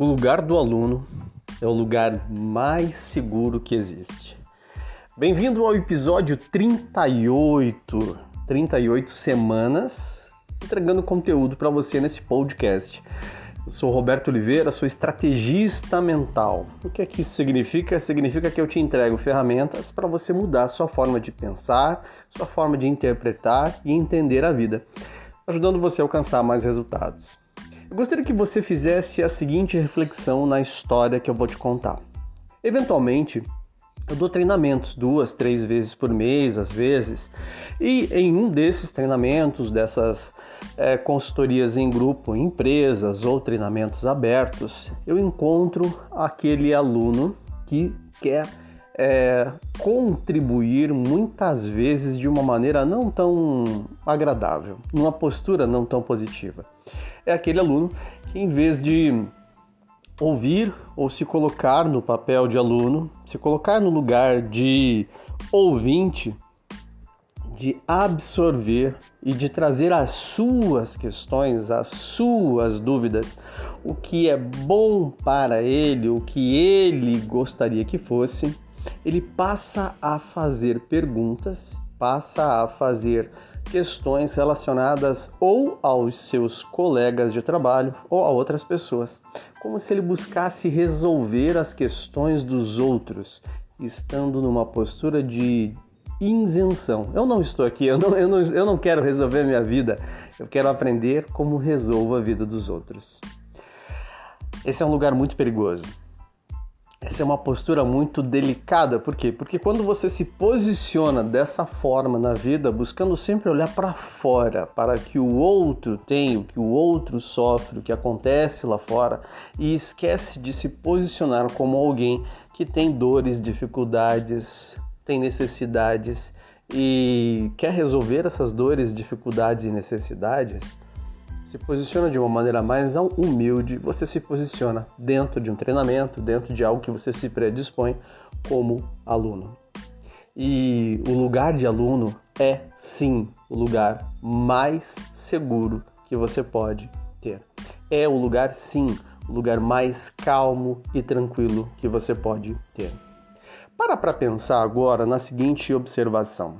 O lugar do aluno é o lugar mais seguro que existe. Bem-vindo ao episódio 38, 38 semanas, entregando conteúdo para você nesse podcast. Eu sou Roberto Oliveira, sou estrategista mental. O que é que isso significa? Significa que eu te entrego ferramentas para você mudar sua forma de pensar, sua forma de interpretar e entender a vida, ajudando você a alcançar mais resultados. Eu gostaria que você fizesse a seguinte reflexão na história que eu vou te contar. Eventualmente, eu dou treinamentos duas, três vezes por mês, às vezes, e em um desses treinamentos, dessas é, consultorias em grupo, em empresas ou treinamentos abertos, eu encontro aquele aluno que quer é, contribuir muitas vezes de uma maneira não tão agradável, numa postura não tão positiva. É aquele aluno que, em vez de ouvir ou se colocar no papel de aluno, se colocar no lugar de ouvinte, de absorver e de trazer as suas questões, as suas dúvidas, o que é bom para ele, o que ele gostaria que fosse, ele passa a fazer perguntas, passa a fazer questões relacionadas ou aos seus colegas de trabalho ou a outras pessoas, como se ele buscasse resolver as questões dos outros, estando numa postura de isenção. Eu não estou aqui, eu não, eu não, eu não quero resolver a minha vida, eu quero aprender como resolvo a vida dos outros. Esse é um lugar muito perigoso. Essa é uma postura muito delicada, por quê? Porque quando você se posiciona dessa forma na vida, buscando sempre olhar para fora, para que o outro tem, o que o outro sofre, o que acontece lá fora, e esquece de se posicionar como alguém que tem dores, dificuldades, tem necessidades e quer resolver essas dores, dificuldades e necessidades, se posiciona de uma maneira mais humilde, você se posiciona dentro de um treinamento, dentro de algo que você se predispõe como aluno. E o lugar de aluno é sim o lugar mais seguro que você pode ter. É o lugar sim, o lugar mais calmo e tranquilo que você pode ter. Para para pensar agora na seguinte observação.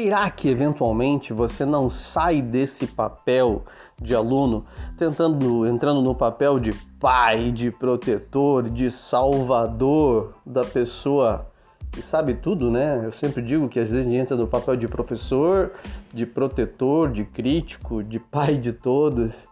Será que eventualmente você não sai desse papel de aluno, tentando entrando no papel de pai, de protetor, de salvador da pessoa que sabe tudo, né? Eu sempre digo que às vezes a gente entra no papel de professor, de protetor, de crítico, de pai de todos,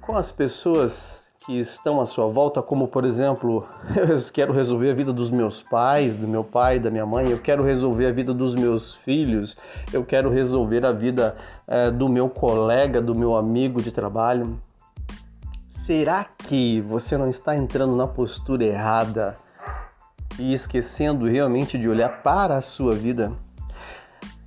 com as pessoas que estão à sua volta, como por exemplo, eu quero resolver a vida dos meus pais, do meu pai, da minha mãe, eu quero resolver a vida dos meus filhos, eu quero resolver a vida é, do meu colega, do meu amigo de trabalho. Será que você não está entrando na postura errada e esquecendo realmente de olhar para a sua vida?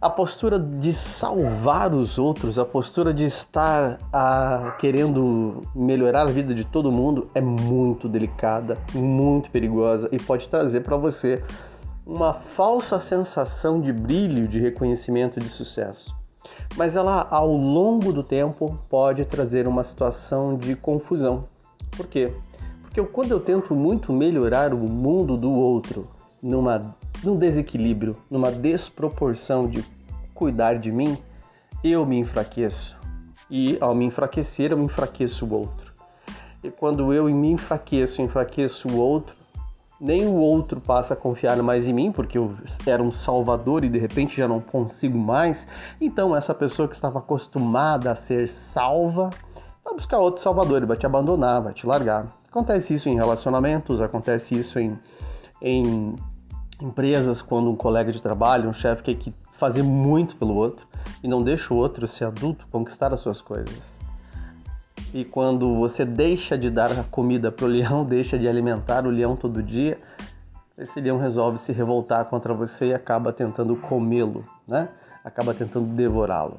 A postura de salvar os outros, a postura de estar ah, querendo melhorar a vida de todo mundo é muito delicada, muito perigosa e pode trazer para você uma falsa sensação de brilho, de reconhecimento, de sucesso. Mas ela, ao longo do tempo, pode trazer uma situação de confusão. Por quê? Porque quando eu tento muito melhorar o mundo do outro, numa, num desequilíbrio, numa desproporção de cuidar de mim, eu me enfraqueço. E ao me enfraquecer, eu me enfraqueço o outro. E quando eu me enfraqueço, enfraqueço o outro, nem o outro passa a confiar mais em mim, porque eu era um salvador e de repente já não consigo mais. Então, essa pessoa que estava acostumada a ser salva vai buscar outro salvador, ele vai te abandonar, vai te largar. Acontece isso em relacionamentos, acontece isso em, em empresas, quando um colega de trabalho, um chefe quer que fazer muito pelo outro e não deixa o outro ser adulto, conquistar as suas coisas. E quando você deixa de dar a comida para o leão, deixa de alimentar o leão todo dia, esse leão resolve se revoltar contra você e acaba tentando comê-lo, né? Acaba tentando devorá-lo.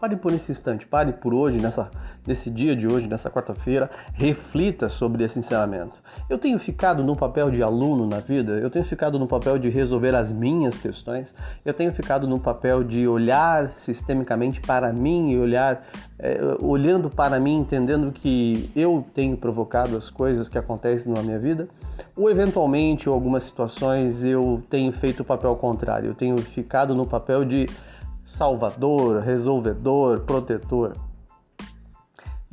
Pare por esse instante, pare por hoje nessa nesse dia de hoje, nessa quarta-feira, reflita sobre esse ensinamento. Eu tenho ficado no papel de aluno na vida, eu tenho ficado no papel de resolver as minhas questões, eu tenho ficado no papel de olhar sistemicamente para mim e olhar, é, olhando para mim, entendendo que eu tenho provocado as coisas que acontecem na minha vida, ou eventualmente, em algumas situações, eu tenho feito o papel contrário, eu tenho ficado no papel de salvador, resolvedor, protetor.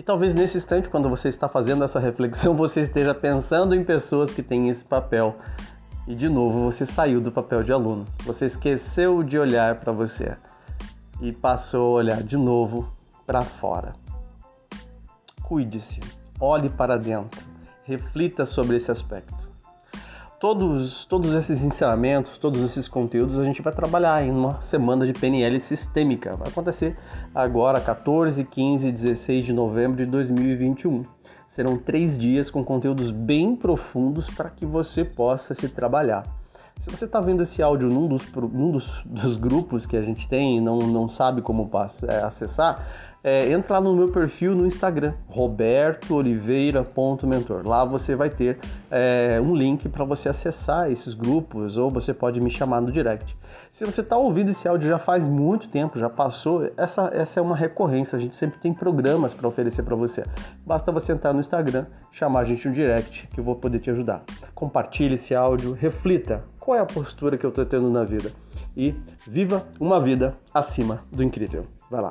E talvez nesse instante, quando você está fazendo essa reflexão, você esteja pensando em pessoas que têm esse papel. E de novo, você saiu do papel de aluno. Você esqueceu de olhar para você e passou a olhar de novo para fora. Cuide-se, olhe para dentro, reflita sobre esse aspecto todos, todos esses ensinamentos, todos esses conteúdos a gente vai trabalhar em uma semana de PNL sistêmica. Vai acontecer agora, 14, 15 e 16 de novembro de 2021. Serão três dias com conteúdos bem profundos para que você possa se trabalhar. Se você está vendo esse áudio num, dos, num dos, dos, grupos que a gente tem e não, não sabe como é, acessar, é, entra lá no meu perfil no Instagram, robertooliveira.mentor. Lá você vai ter é, um link para você acessar esses grupos ou você pode me chamar no direct. Se você está ouvindo esse áudio já faz muito tempo, já passou, essa, essa é uma recorrência. A gente sempre tem programas para oferecer para você. Basta você entrar no Instagram, chamar a gente no direct, que eu vou poder te ajudar. Compartilhe esse áudio, reflita qual é a postura que eu estou tendo na vida e viva uma vida acima do incrível. Vai lá.